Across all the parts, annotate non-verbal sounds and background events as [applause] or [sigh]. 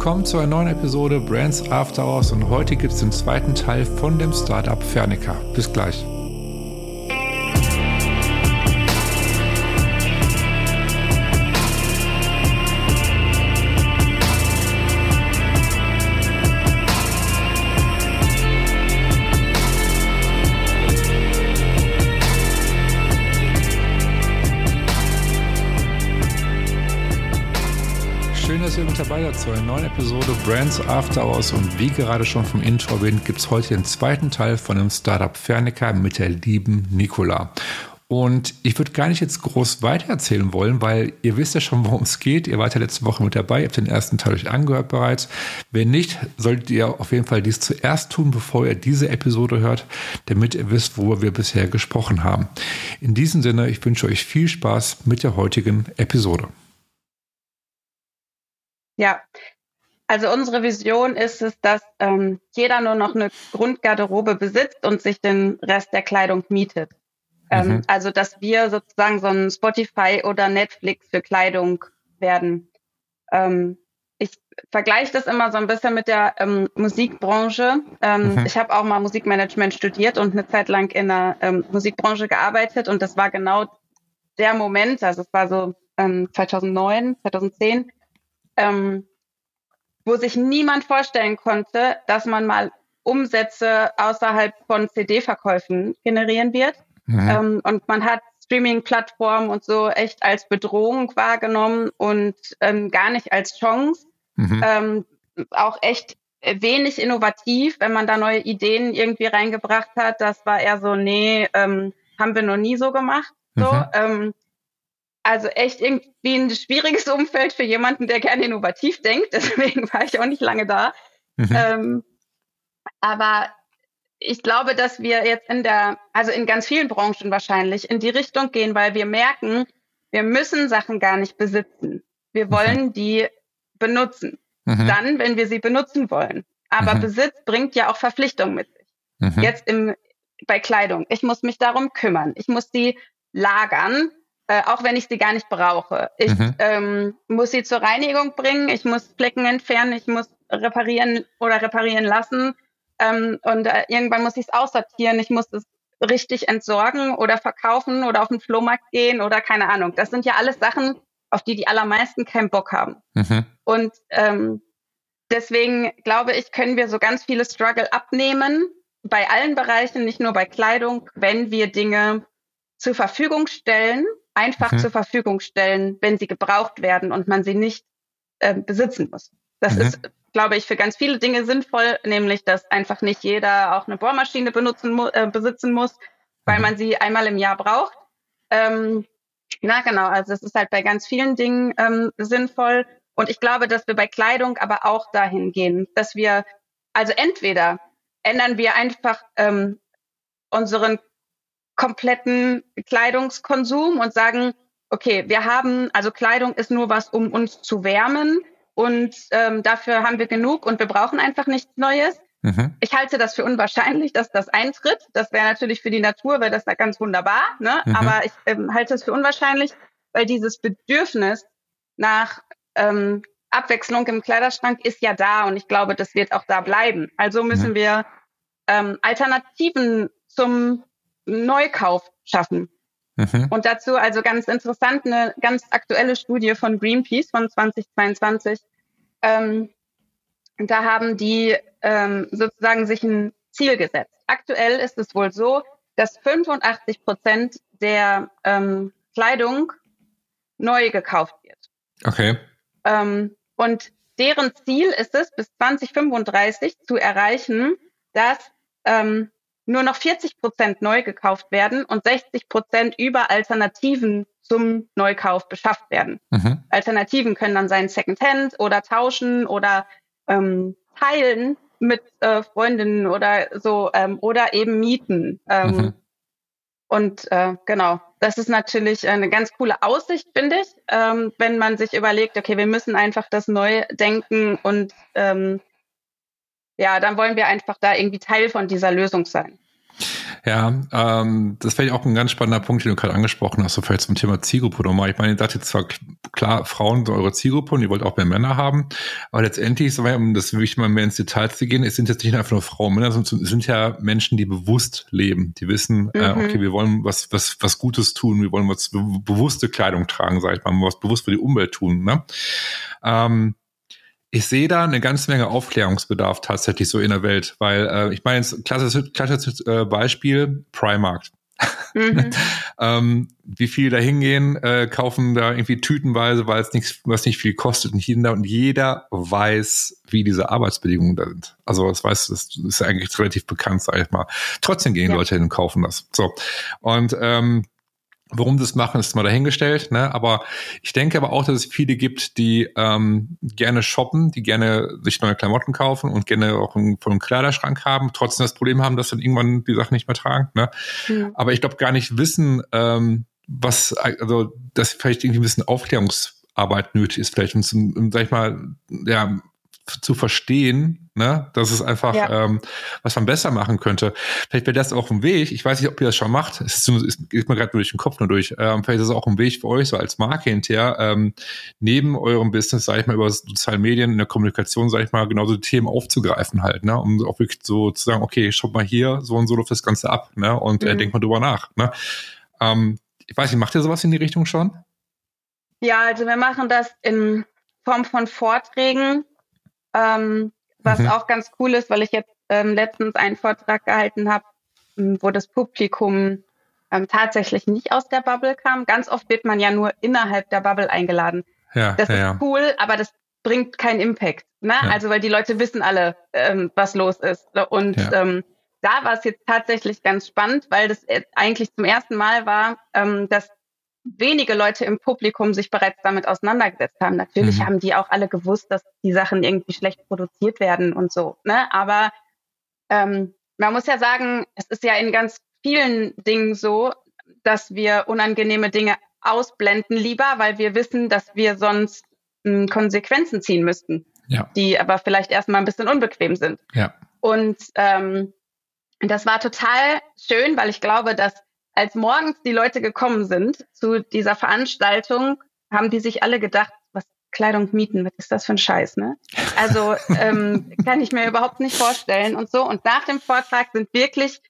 willkommen zu einer neuen Episode Brands After Hours und heute gibt es den zweiten Teil von dem Startup Fernica. Bis gleich. Dabei seid zu einer neuen Episode Brands After Hours und wie gerade schon vom Intro erwähnt, gibt es heute den zweiten Teil von dem Startup Fernica mit der lieben Nicola. Und ich würde gar nicht jetzt groß weitererzählen wollen, weil ihr wisst ja schon, worum es geht. Ihr wart ja letzte Woche mit dabei, ihr habt den ersten Teil euch angehört bereits. Wenn nicht, solltet ihr auf jeden Fall dies zuerst tun, bevor ihr diese Episode hört, damit ihr wisst, worüber wir bisher gesprochen haben. In diesem Sinne, ich wünsche euch viel Spaß mit der heutigen Episode. Ja, also unsere Vision ist es, dass ähm, jeder nur noch eine Grundgarderobe besitzt und sich den Rest der Kleidung mietet. Ähm, mhm. Also dass wir sozusagen so ein Spotify oder Netflix für Kleidung werden. Ähm, ich vergleiche das immer so ein bisschen mit der ähm, Musikbranche. Ähm, mhm. Ich habe auch mal Musikmanagement studiert und eine Zeit lang in der ähm, Musikbranche gearbeitet und das war genau der Moment, also es war so ähm, 2009, 2010, ähm, wo sich niemand vorstellen konnte, dass man mal Umsätze außerhalb von CD-Verkäufen generieren wird. Mhm. Ähm, und man hat Streaming-Plattformen und so echt als Bedrohung wahrgenommen und ähm, gar nicht als Chance. Mhm. Ähm, auch echt wenig innovativ, wenn man da neue Ideen irgendwie reingebracht hat. Das war eher so, nee, ähm, haben wir noch nie so gemacht. So. Mhm. Also echt irgendwie ein schwieriges Umfeld für jemanden, der gerne innovativ denkt. [laughs] Deswegen war ich auch nicht lange da. Mhm. Ähm, aber ich glaube, dass wir jetzt in der, also in ganz vielen Branchen wahrscheinlich in die Richtung gehen, weil wir merken, wir müssen Sachen gar nicht besitzen. Wir mhm. wollen mhm. die benutzen. Mhm. Dann, wenn wir sie benutzen wollen. Aber mhm. Besitz bringt ja auch Verpflichtungen mit sich. Mhm. Jetzt im, bei Kleidung. Ich muss mich darum kümmern. Ich muss sie lagern äh, auch wenn ich sie gar nicht brauche. Ich mhm. ähm, muss sie zur Reinigung bringen, ich muss Flecken entfernen, ich muss reparieren oder reparieren lassen ähm, und äh, irgendwann muss ich es aussortieren, ich muss es richtig entsorgen oder verkaufen oder auf den Flohmarkt gehen oder keine Ahnung. Das sind ja alles Sachen, auf die die allermeisten keinen Bock haben. Mhm. Und ähm, deswegen glaube ich, können wir so ganz viele Struggle abnehmen bei allen Bereichen, nicht nur bei Kleidung, wenn wir Dinge zur Verfügung stellen einfach mhm. zur Verfügung stellen, wenn sie gebraucht werden und man sie nicht äh, besitzen muss. Das mhm. ist, glaube ich, für ganz viele Dinge sinnvoll, nämlich dass einfach nicht jeder auch eine Bohrmaschine benutzen äh, besitzen muss, weil mhm. man sie einmal im Jahr braucht. Ähm, na genau, also es ist halt bei ganz vielen Dingen ähm, sinnvoll. Und ich glaube, dass wir bei Kleidung aber auch dahin gehen, dass wir, also entweder ändern wir einfach ähm, unseren kompletten Kleidungskonsum und sagen, okay, wir haben, also Kleidung ist nur was, um uns zu wärmen und ähm, dafür haben wir genug und wir brauchen einfach nichts Neues. Mhm. Ich halte das für unwahrscheinlich, dass das eintritt. Das wäre natürlich für die Natur, wäre das da ganz wunderbar, ne? Mhm. aber ich ähm, halte es für unwahrscheinlich, weil dieses Bedürfnis nach ähm, Abwechslung im Kleiderschrank ist ja da und ich glaube, das wird auch da bleiben. Also müssen mhm. wir ähm, Alternativen zum Neukauf schaffen. Mhm. Und dazu also ganz interessant eine ganz aktuelle Studie von Greenpeace von 2022. Ähm, da haben die ähm, sozusagen sich ein Ziel gesetzt. Aktuell ist es wohl so, dass 85 Prozent der ähm, Kleidung neu gekauft wird. Okay. Ähm, und deren Ziel ist es, bis 2035 zu erreichen, dass ähm, nur noch 40 Prozent neu gekauft werden und 60 Prozent über Alternativen zum Neukauf beschafft werden. Mhm. Alternativen können dann sein Secondhand oder tauschen oder ähm, teilen mit äh, Freundinnen oder so ähm, oder eben mieten. Ähm, mhm. Und äh, genau, das ist natürlich eine ganz coole Aussicht, finde ich, ähm, wenn man sich überlegt, okay, wir müssen einfach das neu denken und ähm, ja, dann wollen wir einfach da irgendwie Teil von dieser Lösung sein. Ja, ähm, das wäre auch ein ganz spannender Punkt, den du gerade angesprochen hast, so vielleicht zum Thema Zielgruppe nochmal. Ich meine, ihr sagt jetzt zwar klar, Frauen sind eure Zielgruppe und ihr wollt auch mehr Männer haben, aber letztendlich, um das wirklich mal mehr ins Detail zu gehen, es sind jetzt nicht einfach nur Frauen, Männer, sondern es sind ja Menschen, die bewusst leben, die wissen, äh, mhm. äh, okay, wir wollen was, was, was Gutes tun, wir wollen was be bewusste Kleidung tragen, sag ich mal, was bewusst für die Umwelt tun. Ne? Ähm, ich sehe da eine ganze Menge Aufklärungsbedarf tatsächlich so in der Welt, weil äh, ich meine, jetzt klassisches, klassisches äh, Beispiel Primark. Mhm. [laughs] ähm, wie viele da hingehen, äh, kaufen da irgendwie tütenweise, weil es nichts, was nicht viel kostet und jeder, und jeder weiß, wie diese Arbeitsbedingungen da sind. Also das weiß, das ist eigentlich relativ bekannt, sag ich mal. Trotzdem gehen ja. Leute hin und kaufen das. So. Und ähm, Warum das machen, ist mal dahingestellt. Ne? Aber ich denke aber auch, dass es viele gibt, die ähm, gerne shoppen, die gerne sich neue Klamotten kaufen und gerne auch einen, einem Kleiderschrank haben, trotzdem das Problem haben, dass dann irgendwann die Sachen nicht mehr tragen. Ne? Mhm. Aber ich glaube gar nicht wissen, ähm, was, also dass vielleicht irgendwie ein bisschen Aufklärungsarbeit nötig ist, vielleicht um, um sag ich mal, ja, zu verstehen, ne, dass es einfach, ja. ähm, was man besser machen könnte. Vielleicht wäre das auch ein Weg. Ich weiß nicht, ob ihr das schon macht. Es ist, ist, geht mir gerade durch den Kopf nur durch. Ähm, vielleicht ist es auch ein Weg für euch, so als Marke hinterher, ähm, neben eurem Business, sage ich mal, über soziale Medien in der Kommunikation, sage ich mal, genauso die Themen aufzugreifen halt, ne, um auch wirklich so zu sagen, okay, schaut mal hier, so und so läuft das Ganze ab, ne, und äh, mhm. äh, denkt mal drüber nach, ne. Ähm, ich weiß nicht, macht ihr sowas in die Richtung schon? Ja, also wir machen das in Form von Vorträgen ähm, was mhm. auch ganz cool ist, weil ich jetzt ähm, letztens einen Vortrag gehalten habe, ähm, wo das Publikum ähm, tatsächlich nicht aus der Bubble kam. Ganz oft wird man ja nur innerhalb der Bubble eingeladen. Ja, das ja, ist cool, aber das bringt keinen Impact. Ne? Ja. Also weil die Leute wissen alle, ähm, was los ist. Und ähm, da war es jetzt tatsächlich ganz spannend, weil das eigentlich zum ersten Mal war, ähm, dass wenige Leute im Publikum sich bereits damit auseinandergesetzt haben. Natürlich mhm. haben die auch alle gewusst, dass die Sachen irgendwie schlecht produziert werden und so. Ne? Aber ähm, man muss ja sagen, es ist ja in ganz vielen Dingen so, dass wir unangenehme Dinge ausblenden lieber, weil wir wissen, dass wir sonst m, hm, Konsequenzen ziehen müssten, ja. die aber vielleicht erstmal ein bisschen unbequem sind. Ja. Und ähm, das war total schön, weil ich glaube, dass als morgens die Leute gekommen sind zu dieser Veranstaltung, haben die sich alle gedacht, was Kleidung mieten, was ist das für ein Scheiß, ne? Also [laughs] ähm, kann ich mir überhaupt nicht vorstellen und so. Und nach dem Vortrag sind wirklich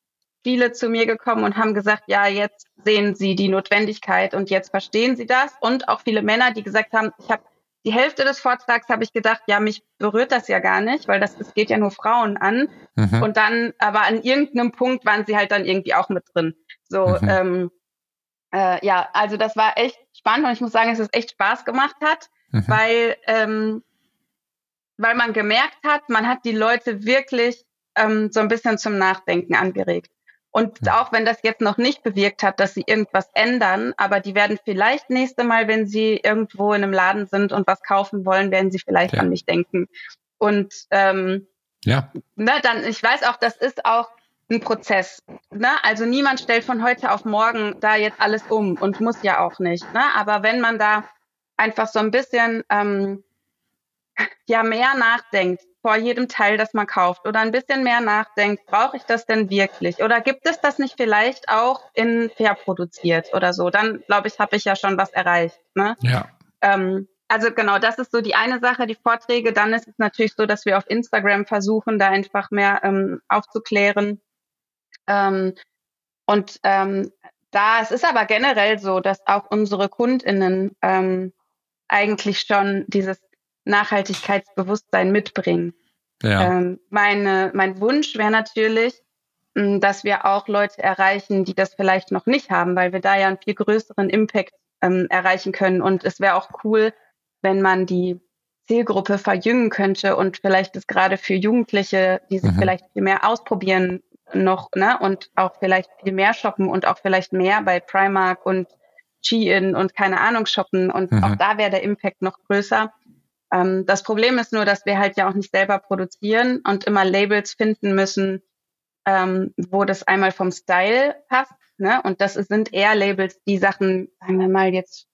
viele zu mir gekommen und haben gesagt, ja, jetzt sehen sie die Notwendigkeit und jetzt verstehen sie das. Und auch viele Männer, die gesagt haben, ich habe die Hälfte des Vortrags habe ich gedacht, ja, mich berührt das ja gar nicht, weil das, das geht ja nur Frauen an. Mhm. Und dann, aber an irgendeinem Punkt waren sie halt dann irgendwie auch mit drin. So, mhm. ähm, äh, ja, also das war echt spannend und ich muss sagen, dass es echt Spaß gemacht hat, mhm. weil, ähm, weil man gemerkt hat, man hat die Leute wirklich ähm, so ein bisschen zum Nachdenken angeregt. Und ja. auch wenn das jetzt noch nicht bewirkt hat, dass sie irgendwas ändern, aber die werden vielleicht nächste Mal, wenn sie irgendwo in einem Laden sind und was kaufen wollen, werden sie vielleicht ja. an mich denken. Und ähm, ja. Ne, dann, ich weiß auch, das ist auch ein Prozess. Ne? Also niemand stellt von heute auf morgen da jetzt alles um und muss ja auch nicht. Ne? Aber wenn man da einfach so ein bisschen ähm, ja mehr nachdenkt vor jedem Teil, das man kauft oder ein bisschen mehr nachdenkt, brauche ich das denn wirklich? Oder gibt es das nicht vielleicht auch in fair produziert oder so? Dann glaube ich, habe ich ja schon was erreicht. Ne? Ja. Ähm, also genau, das ist so die eine Sache, die Vorträge. Dann ist es natürlich so, dass wir auf Instagram versuchen, da einfach mehr ähm, aufzuklären ähm, und ähm, da, es ist aber generell so, dass auch unsere KundInnen ähm, eigentlich schon dieses Nachhaltigkeitsbewusstsein mitbringen. Ja. Ähm, meine, mein Wunsch wäre natürlich, hm, dass wir auch Leute erreichen, die das vielleicht noch nicht haben, weil wir da ja einen viel größeren Impact ähm, erreichen können. Und es wäre auch cool, wenn man die Zielgruppe verjüngen könnte und vielleicht ist gerade für Jugendliche, die sich mhm. vielleicht viel mehr ausprobieren noch, ne, und auch vielleicht viel mehr shoppen und auch vielleicht mehr bei Primark und Shein und keine Ahnung shoppen und mhm. auch da wäre der Impact noch größer. Ähm, das Problem ist nur, dass wir halt ja auch nicht selber produzieren und immer Labels finden müssen, ähm, wo das einmal vom Style passt, ne, und das sind eher Labels, die Sachen, sagen wir mal jetzt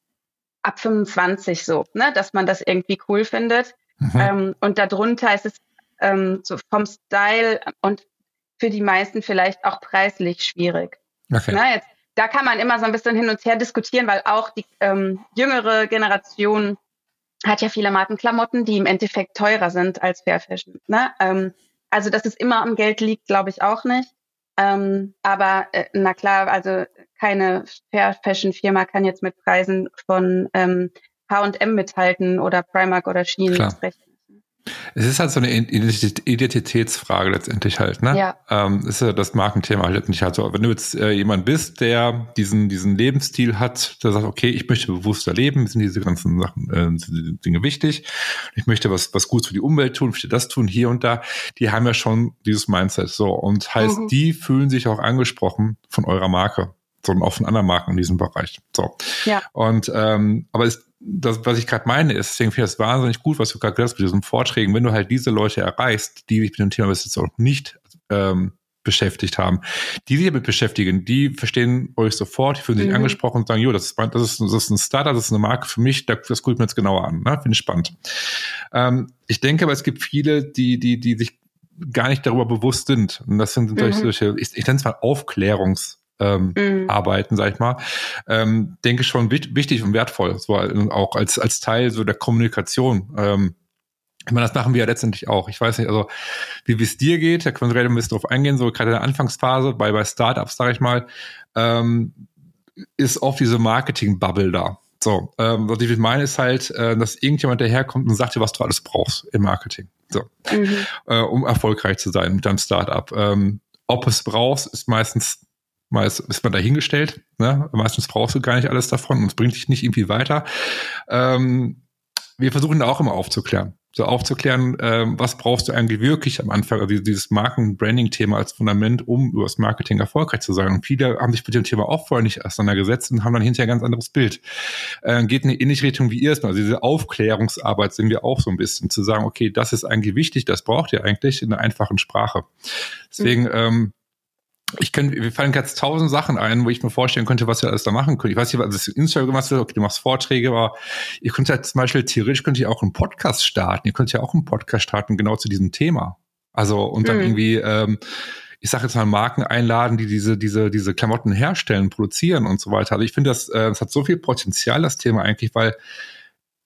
ab 25 so, ne, dass man das irgendwie cool findet. Mhm. Ähm, und darunter ist es ähm, so vom Style und für die meisten vielleicht auch preislich schwierig. Okay. Na, jetzt, da kann man immer so ein bisschen hin und her diskutieren, weil auch die ähm, jüngere Generation hat ja viele Markenklamotten, die im Endeffekt teurer sind als Fair Fashion. Ne? Ähm, also, dass es immer am Geld liegt, glaube ich auch nicht. Ähm, aber äh, na klar, also keine Fair Fashion Firma kann jetzt mit Preisen von ähm, H&M mithalten oder Primark oder Shein. Klar. Es ist halt so eine Identitätsfrage letztendlich halt, ne? Ja. Ähm, ist ja das Markenthema halt letztendlich halt so. Wenn du jetzt äh, jemand bist, der diesen, diesen Lebensstil hat, der sagt, okay, ich möchte bewusster leben, sind diese ganzen Sachen, äh, Dinge wichtig. Ich möchte was, was Gutes für die Umwelt tun, ich möchte das tun, hier und da. Die haben ja schon dieses Mindset, so. Und heißt, mhm. die fühlen sich auch angesprochen von eurer Marke sondern auch von anderen Marken in diesem Bereich. So. Ja. Und ähm, aber ist das, was ich gerade meine, ist, deswegen finde ich das wahnsinnig gut, was du gerade gesagt hast mit diesen Vorträgen, wenn du halt diese Leute erreichst, die sich mit dem Thema bis jetzt auch nicht ähm, beschäftigt haben, die sich damit beschäftigen, die verstehen euch sofort, die fühlen sich mhm. angesprochen und sagen, jo, das ist, das ist, das ist ein Startup, das ist eine Marke für mich, das gucke ich mir jetzt genauer an, ne? finde ich spannend. Ähm, ich denke aber, es gibt viele, die, die, die sich gar nicht darüber bewusst sind. Und das sind mhm. solche, ich, ich nenne es mal Aufklärungs- ähm, mhm. arbeiten, sag ich mal, ähm, denke ich schon wichtig und wertvoll, so auch als als Teil so der Kommunikation. Ähm, ich meine, das machen wir ja letztendlich auch. Ich weiß nicht, also wie es dir geht, da können wir ein bisschen drauf eingehen, so gerade in der Anfangsphase bei, bei Startups, sage ich mal, ähm, ist oft diese Marketing-Bubble da. So, ähm, was ich meine ist halt, äh, dass irgendjemand daherkommt und sagt dir, was du alles brauchst im Marketing. So, mhm. äh, um erfolgreich zu sein mit deinem Startup. Ähm, ob es brauchst, ist meistens Meist ist man dahingestellt. Ne? Meistens brauchst du gar nicht alles davon und es bringt dich nicht irgendwie weiter. Ähm, wir versuchen da auch immer aufzuklären. So aufzuklären, ähm, was brauchst du eigentlich wirklich am Anfang, also dieses Marken-Branding-Thema als Fundament, um über das Marketing erfolgreich zu sein. Und viele haben sich mit dem Thema auch vorher nicht auseinandergesetzt und haben dann hinterher ein ganz anderes Bild. Äh, geht in eine ähnliche Richtung wie ihr es mal. Also diese Aufklärungsarbeit sind wir auch so ein bisschen, zu sagen, okay, das ist eigentlich wichtig, das braucht ihr eigentlich in einer einfachen Sprache. Deswegen, mhm. ähm, ich kann, wir fallen jetzt tausend Sachen ein, wo ich mir vorstellen könnte, was ihr alles da machen könnt. Ich weiß nicht, was das Instagram gemacht okay, du machst Vorträge, aber ihr könnt ja zum Beispiel theoretisch könnt ihr auch einen Podcast starten. Ihr könnt ja auch einen Podcast starten, genau zu diesem Thema. Also, und dann mhm. irgendwie, ähm, ich sage jetzt mal Marken einladen, die diese, diese, diese Klamotten herstellen, produzieren und so weiter. Also ich finde, das, äh, das hat so viel Potenzial, das Thema eigentlich, weil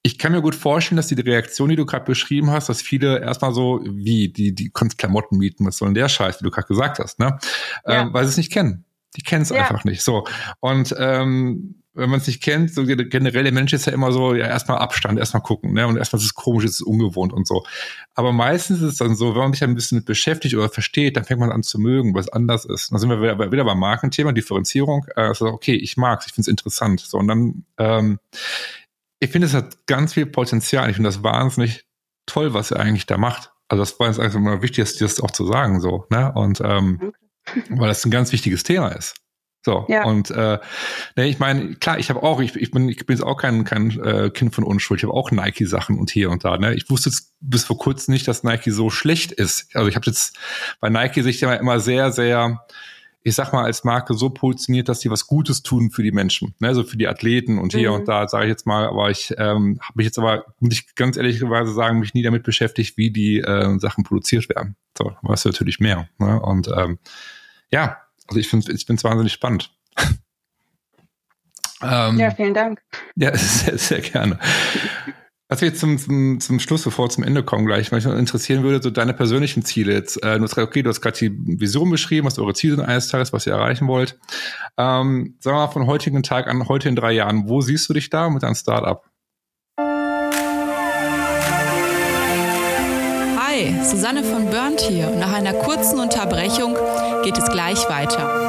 ich kann mir gut vorstellen, dass die Reaktion, die du gerade beschrieben hast, dass viele erstmal so, wie, die, die können Klamotten mieten, was soll denn der Scheiß, wie du gerade gesagt hast, ne? Ja. Ähm, weil sie es nicht kennen. Die kennen es ja. einfach nicht. So. Und ähm, wenn man es nicht kennt, so generell der Mensch ist ja immer so, ja, erstmal Abstand, erstmal gucken, ne? Und erstmal ist es komisch, ist es ungewohnt und so. Aber meistens ist es dann so, wenn man sich ein bisschen mit beschäftigt oder versteht, dann fängt man an zu mögen, was anders ist. Dann sind wir wieder, wieder beim Markenthema, Differenzierung. Äh, also, okay, ich mag's, ich find's interessant. So, und dann ähm, ich finde, es hat ganz viel Potenzial. Ich finde das wahnsinnig toll, was er eigentlich da macht. Also das war jetzt einfach mal wichtig, das auch zu sagen, so, ne? Und ähm, weil das ein ganz wichtiges Thema ist. So, ja. und äh, ne, ich meine, klar, ich habe auch, ich, ich bin, ich bin jetzt auch kein, kein äh, Kind von Unschuld, ich habe auch Nike-Sachen und hier und da. Ne? Ich wusste jetzt bis vor kurzem nicht, dass Nike so schlecht ist. Also ich habe jetzt bei Nike sich ja immer sehr, sehr ich sag mal, als Marke so positioniert, dass die was Gutes tun für die Menschen, ne? so für die Athleten und hier mhm. und da, sage ich jetzt mal, aber ich ähm, habe mich jetzt aber, muss ich ganz ehrlicherweise sagen, mich nie damit beschäftigt, wie die äh, Sachen produziert werden. So, weißt du natürlich mehr. Ne? Und ähm, ja, also ich finde ich finde es wahnsinnig spannend. [laughs] ähm, ja, vielen Dank. Ja, [laughs] sehr, sehr gerne. Was jetzt zum, zum, zum Schluss, bevor wir zum Ende kommen, gleich, mich interessieren würde, so deine persönlichen Ziele jetzt. Äh, du hast okay, du hast gerade die Vision beschrieben, was eure Ziele sind eines Tages, was ihr erreichen wollt. Ähm, sagen wir mal von heutigen Tag an, heute in drei Jahren, wo siehst du dich da mit deinem Startup? Hi, Susanne von Burnt hier. Nach einer kurzen Unterbrechung geht es gleich weiter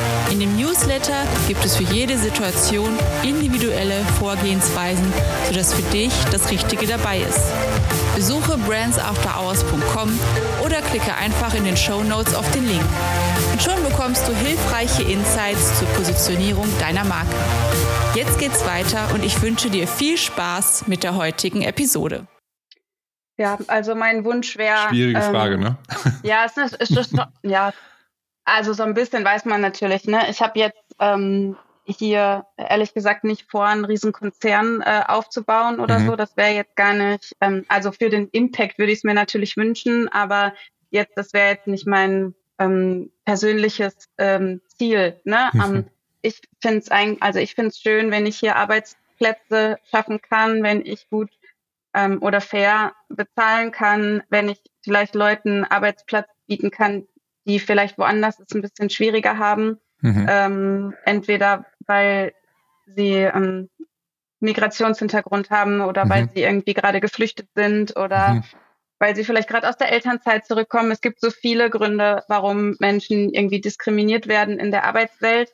In dem Newsletter gibt es für jede Situation individuelle Vorgehensweisen, sodass für dich das Richtige dabei ist. Besuche brandsafterhours.com oder klicke einfach in den Show Notes auf den Link. Und schon bekommst du hilfreiche Insights zur Positionierung deiner Marke. Jetzt geht's weiter und ich wünsche dir viel Spaß mit der heutigen Episode. Ja, also mein Wunsch wäre. Schwierige ähm, Frage, ne? Ja, es ist, ist, [laughs] ist ja, also so ein bisschen weiß man natürlich, ne? Ich habe jetzt ähm, hier ehrlich gesagt nicht vor, einen riesen Konzern äh, aufzubauen oder mhm. so. Das wäre jetzt gar nicht, ähm, also für den Impact würde ich es mir natürlich wünschen, aber jetzt, das wäre jetzt nicht mein ähm, persönliches ähm, Ziel. Ne? Mhm. Um, ich finde es eigentlich, also ich finde es schön, wenn ich hier Arbeitsplätze schaffen kann, wenn ich gut ähm, oder fair bezahlen kann, wenn ich vielleicht Leuten Arbeitsplatz bieten kann, die vielleicht woanders es ein bisschen schwieriger haben. Mhm. Ähm, entweder weil sie ähm, Migrationshintergrund haben oder mhm. weil sie irgendwie gerade geflüchtet sind oder mhm. weil sie vielleicht gerade aus der Elternzeit zurückkommen. Es gibt so viele Gründe, warum Menschen irgendwie diskriminiert werden in der Arbeitswelt.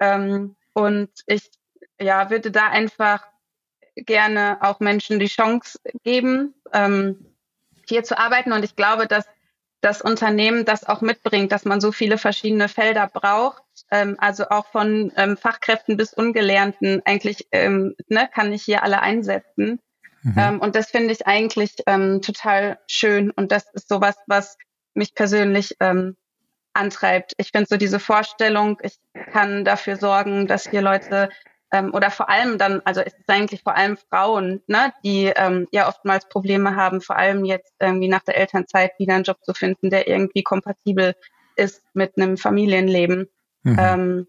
Ähm, und ich ja, würde da einfach gerne auch Menschen die Chance geben, ähm, hier zu arbeiten. Und ich glaube, dass das Unternehmen das auch mitbringt, dass man so viele verschiedene Felder braucht. Ähm, also auch von ähm, Fachkräften bis Ungelernten eigentlich ähm, ne, kann ich hier alle einsetzen. Mhm. Ähm, und das finde ich eigentlich ähm, total schön. Und das ist sowas, was mich persönlich ähm, antreibt. Ich finde so diese Vorstellung, ich kann dafür sorgen, dass hier Leute ähm, oder vor allem dann, also es ist eigentlich vor allem Frauen, ne, die ähm, ja oftmals Probleme haben, vor allem jetzt irgendwie nach der Elternzeit wieder einen Job zu finden, der irgendwie kompatibel ist mit einem Familienleben. Mhm. Ähm,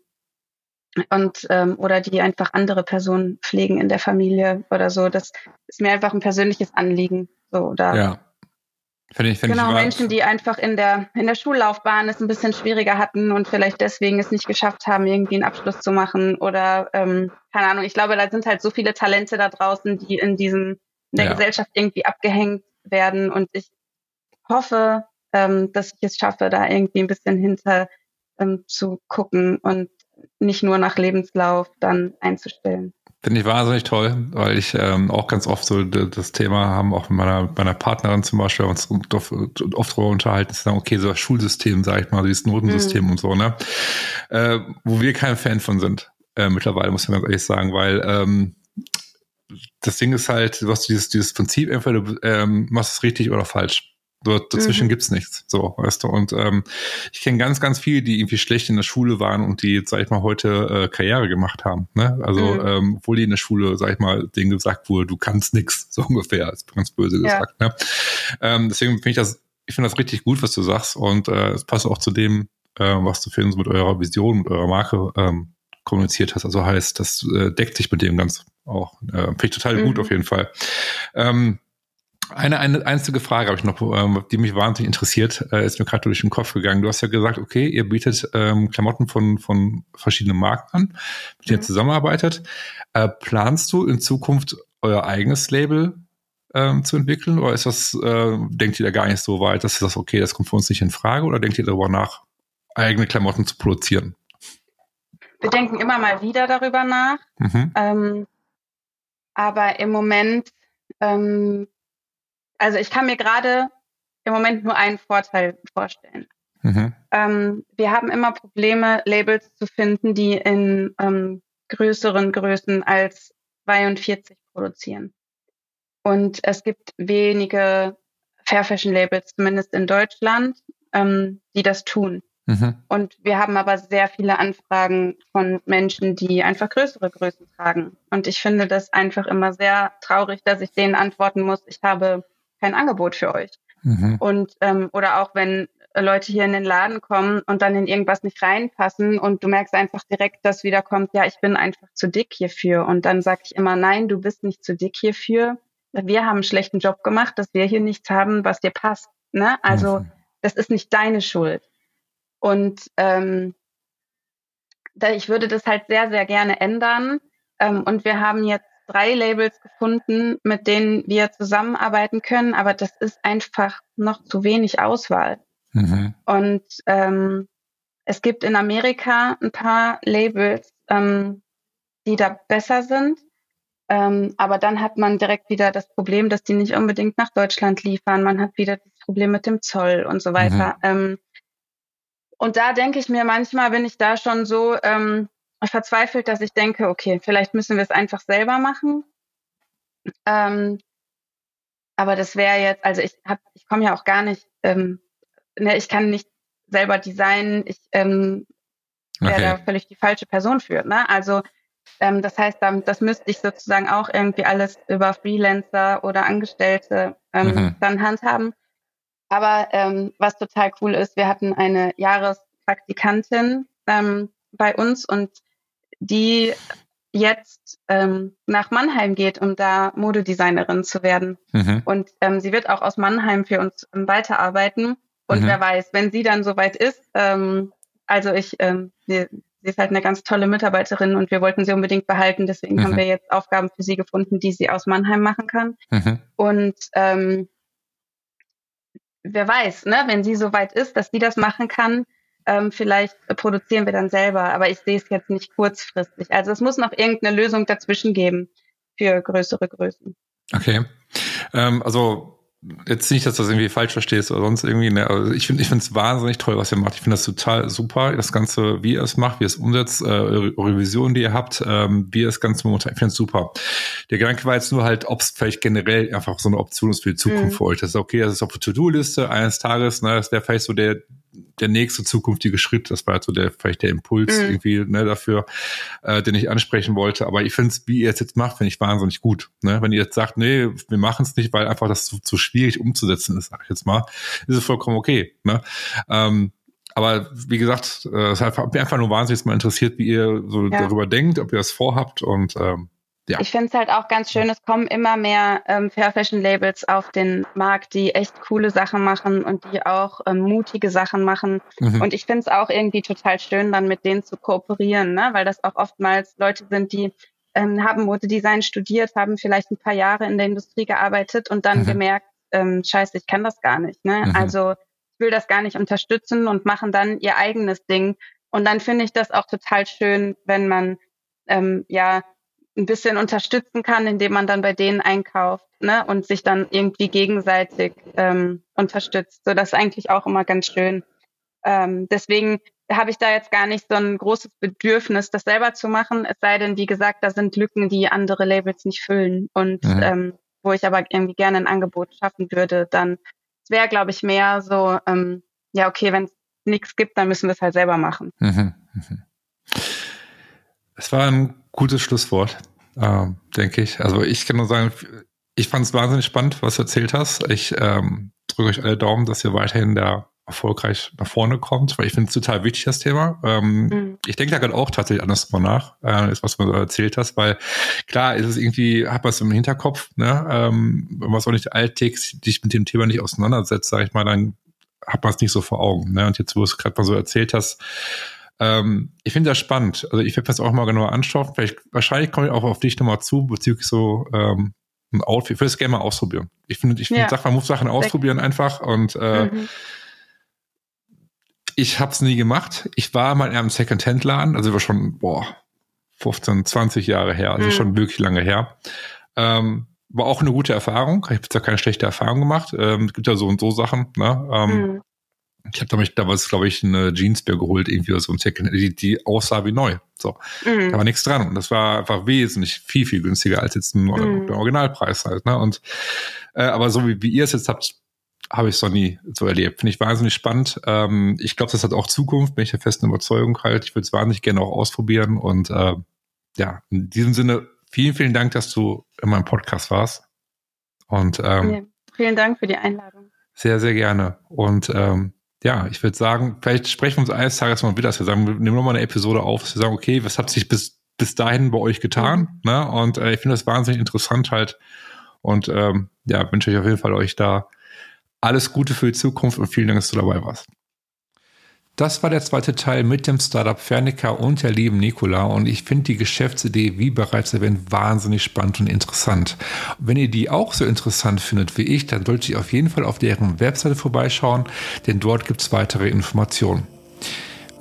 und ähm, oder die einfach andere Personen pflegen in der Familie oder so. Das ist mir einfach ein persönliches Anliegen. So, oder ja. Find ich, find genau, ich Menschen, die einfach in der, in der Schullaufbahn es ein bisschen schwieriger hatten und vielleicht deswegen es nicht geschafft haben, irgendwie einen Abschluss zu machen oder ähm, keine Ahnung. Ich glaube, da sind halt so viele Talente da draußen, die in diesem, in der ja. Gesellschaft irgendwie abgehängt werden und ich hoffe, ähm, dass ich es schaffe, da irgendwie ein bisschen hinter ähm, zu gucken und nicht nur nach Lebenslauf dann einzustellen. Finde ich wahnsinnig toll, weil ich ähm, auch ganz oft so das Thema haben, auch mit meiner, meiner Partnerin zum Beispiel, uns oft, oft darüber unterhalten, zu sagen, okay, so das Schulsystem, sag ich mal, dieses Notensystem mhm. und so, ne? Äh, wo wir kein Fan von sind, äh, mittlerweile, muss man ganz ehrlich sagen, weil ähm, das Ding ist halt, du hast dieses, dieses Prinzip, entweder du ähm, machst es richtig oder falsch. Dort, dazwischen mhm. gibt's nichts. So, weißt du. Und ähm, ich kenne ganz, ganz viele, die irgendwie schlecht in der Schule waren und die, sag ich mal, heute äh, Karriere gemacht haben. Ne? Also, mhm. ähm, obwohl die in der Schule, sag ich mal, denen gesagt wurde, du kannst nix, so ungefähr, ist ganz böse gesagt. Ja. Ne? Ähm, deswegen finde ich das, ich finde das richtig gut, was du sagst. Und äh, es passt auch zu dem, äh, was du für uns mit eurer Vision, mit eurer Marke ähm, kommuniziert hast. Also heißt, das äh, deckt sich mit dem ganz auch. Äh, finde ich total mhm. gut auf jeden Fall. Ähm, eine, eine einzige Frage habe ich noch, ähm, die mich wahnsinnig interessiert, äh, ist mir gerade durch den Kopf gegangen. Du hast ja gesagt, okay, ihr bietet ähm, Klamotten von, von verschiedenen Marken an, mit denen ihr mhm. zusammenarbeitet. Äh, planst du in Zukunft euer eigenes Label ähm, zu entwickeln oder ist das, äh, denkt ihr da gar nicht so weit, dass das okay, das kommt für uns nicht in Frage oder denkt ihr darüber nach, eigene Klamotten zu produzieren? Wir denken immer mal wieder darüber nach. Mhm. Ähm, aber im Moment ähm, also ich kann mir gerade im Moment nur einen Vorteil vorstellen. Mhm. Ähm, wir haben immer Probleme, Labels zu finden, die in ähm, größeren Größen als 42 produzieren. Und es gibt wenige Fair Fashion Labels, zumindest in Deutschland, ähm, die das tun. Mhm. Und wir haben aber sehr viele Anfragen von Menschen, die einfach größere Größen tragen. Und ich finde das einfach immer sehr traurig, dass ich denen antworten muss, ich habe kein Angebot für euch. Mhm. Und ähm, oder auch wenn Leute hier in den Laden kommen und dann in irgendwas nicht reinpassen und du merkst einfach direkt, dass wieder kommt, ja, ich bin einfach zu dick hierfür. Und dann sage ich immer, nein, du bist nicht zu dick hierfür. Wir haben einen schlechten Job gemacht, dass wir hier nichts haben, was dir passt. Ne? Also mhm. das ist nicht deine Schuld. Und ähm, da, ich würde das halt sehr, sehr gerne ändern. Ähm, und wir haben jetzt drei Labels gefunden, mit denen wir zusammenarbeiten können, aber das ist einfach noch zu wenig Auswahl. Mhm. Und ähm, es gibt in Amerika ein paar Labels, ähm, die da besser sind. Ähm, aber dann hat man direkt wieder das Problem, dass die nicht unbedingt nach Deutschland liefern. Man hat wieder das Problem mit dem Zoll und so weiter. Mhm. Ähm, und da denke ich mir manchmal, bin ich da schon so ähm, verzweifelt, dass ich denke, okay, vielleicht müssen wir es einfach selber machen. Ähm, aber das wäre jetzt, also ich hab, ich komme ja auch gar nicht, ähm, ne, ich kann nicht selber designen, ich ähm, wäre okay. da völlig die falsche Person für. Ne? Also ähm, das heißt, das müsste ich sozusagen auch irgendwie alles über Freelancer oder Angestellte ähm, mhm. dann handhaben. Aber ähm, was total cool ist, wir hatten eine Jahrespraktikantin ähm, bei uns und die jetzt ähm, nach Mannheim geht, um da Modedesignerin zu werden. Mhm. Und ähm, sie wird auch aus Mannheim für uns ähm, weiterarbeiten. Und mhm. wer weiß, wenn sie dann soweit ist, ähm, also ich, ähm, sie, sie ist halt eine ganz tolle Mitarbeiterin und wir wollten sie unbedingt behalten. Deswegen mhm. haben wir jetzt Aufgaben für sie gefunden, die sie aus Mannheim machen kann. Mhm. Und ähm, wer weiß, ne, wenn sie soweit ist, dass sie das machen kann, ähm, vielleicht produzieren wir dann selber, aber ich sehe es jetzt nicht kurzfristig. Also es muss noch irgendeine Lösung dazwischen geben für größere Größen. Okay. Ähm, also jetzt nicht, dass du das irgendwie falsch verstehst oder sonst irgendwie. Ne? Also ich finde, ich finde es wahnsinnig toll, was ihr macht. Ich finde das total super, das Ganze, wie ihr es macht, wie ihr es umsetzt, äh, eure, eure Vision, die ihr habt, ähm, wie ihr das Ganze momentan. Ich finde es super. Der Gedanke war jetzt nur halt, ob es vielleicht generell einfach so eine Option ist für die Zukunft mhm. für euch. Das ist okay, das ist auf der To-Do-Liste eines Tages. Ne, das wäre vielleicht so der der nächste zukünftige Schritt. Das war halt so der, vielleicht der Impuls mhm. irgendwie ne, dafür, äh, den ich ansprechen wollte. Aber ich finde es, wie ihr es jetzt macht, finde ich wahnsinnig gut. Ne? Wenn ihr jetzt sagt, nee, wir machen es nicht, weil einfach das zu, zu schwierig umzusetzen ist, sag ich jetzt mal, ist es vollkommen okay. Ne? Ähm, aber wie gesagt, äh, es hat mich einfach nur wahnsinnig mal interessiert, wie ihr so ja. darüber denkt, ob ihr das vorhabt und ähm, ja. Ich finde es halt auch ganz schön, es kommen immer mehr ähm, Fair Fashion Labels auf den Markt, die echt coole Sachen machen und die auch ähm, mutige Sachen machen. Mhm. Und ich finde es auch irgendwie total schön, dann mit denen zu kooperieren, ne? weil das auch oftmals Leute sind, die ähm, haben Modedesign studiert, haben vielleicht ein paar Jahre in der Industrie gearbeitet und dann mhm. gemerkt, ähm, scheiße, ich kann das gar nicht. Ne? Mhm. Also ich will das gar nicht unterstützen und machen dann ihr eigenes Ding. Und dann finde ich das auch total schön, wenn man ähm, ja ein bisschen unterstützen kann, indem man dann bei denen einkauft ne, und sich dann irgendwie gegenseitig ähm, unterstützt. So das ist eigentlich auch immer ganz schön. Ähm, deswegen habe ich da jetzt gar nicht so ein großes Bedürfnis, das selber zu machen. Es sei denn, wie gesagt, da sind Lücken, die andere Labels nicht füllen und mhm. ähm, wo ich aber irgendwie gerne ein Angebot schaffen würde, dann wäre, glaube ich, mehr so, ähm, ja, okay, wenn es nichts gibt, dann müssen wir es halt selber machen. Mhm. Mhm. Es war ein gutes Schlusswort, äh, denke ich. Also ich kann nur sagen, ich fand es wahnsinnig spannend, was du erzählt hast. Ich ähm, drücke euch alle Daumen, dass ihr weiterhin da erfolgreich nach vorne kommt, weil ich finde es total wichtig, das Thema. Ähm, mhm. Ich denke da gerade auch tatsächlich anders drüber nach, äh, ist, was du so erzählt hast, weil klar ist es irgendwie, hat man es im Hinterkopf, ne? ähm, wenn man es auch nicht alltäglich dich mit dem Thema nicht auseinandersetzt, sage ich mal, dann hat man es nicht so vor Augen. Ne? Und jetzt, wo du es gerade mal so erzählt hast, ähm, ich finde das spannend. Also ich werde das auch mal genauer anschauen. Vielleicht, wahrscheinlich komme ich auch auf dich nochmal zu, bezüglich so ähm, ein Outfit. Ich würde es gerne mal ausprobieren. Ich finde, ich finde, ja. man muss Sachen ausprobieren einfach und äh, mhm. ich habe es nie gemacht. Ich war mal in einem Second-Hand-Laden, also war schon, boah, 15, 20 Jahre her, also mhm. schon wirklich lange her. Ähm, war auch eine gute Erfahrung. Ich habe da keine schlechte Erfahrung gemacht. Ähm, gibt ja so und so Sachen. Ne? Ähm, mhm. Ich habe damals, damals glaube ich, eine Jeansbär geholt, irgendwie so ein Second, die, die aussah wie neu. So, mhm. da war nichts dran. Und das war einfach wesentlich viel, viel günstiger als jetzt ein, mhm. der Originalpreis halt. Ne? Und äh, aber so wie, wie ihr es jetzt habt, habe ich es noch nie so erlebt. Finde ich wahnsinnig spannend. Ähm, ich glaube, das hat auch Zukunft, bin ich der festen Überzeugung halt. Ich würde es wahnsinnig gerne auch ausprobieren. Und äh, ja, in diesem Sinne, vielen, vielen Dank, dass du in meinem Podcast warst. Und ähm, ja, vielen Dank für die Einladung. Sehr, sehr gerne. Und ähm, ja, ich würde sagen, vielleicht sprechen wir uns eines Tages mal wieder, dass wir sagen, wir nehmen nochmal eine Episode auf, dass wir sagen, okay, was hat sich bis, bis dahin bei euch getan? Mhm. Ne? Und äh, ich finde das wahnsinnig interessant halt. Und ähm, ja, wünsche ich auf jeden Fall euch da alles Gute für die Zukunft und vielen Dank, dass du dabei warst. Das war der zweite Teil mit dem Startup Fernica und der lieben Nicola und ich finde die Geschäftsidee, wie bereits erwähnt, wahnsinnig spannend und interessant. Wenn ihr die auch so interessant findet wie ich, dann solltet ihr auf jeden Fall auf deren Webseite vorbeischauen, denn dort gibt es weitere Informationen.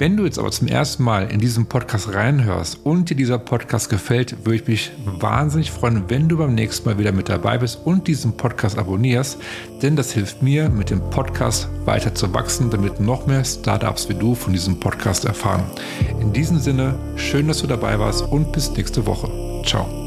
Wenn du jetzt aber zum ersten Mal in diesen Podcast reinhörst und dir dieser Podcast gefällt, würde ich mich wahnsinnig freuen, wenn du beim nächsten Mal wieder mit dabei bist und diesen Podcast abonnierst, denn das hilft mir, mit dem Podcast weiter zu wachsen, damit noch mehr Startups wie du von diesem Podcast erfahren. In diesem Sinne, schön, dass du dabei warst und bis nächste Woche. Ciao.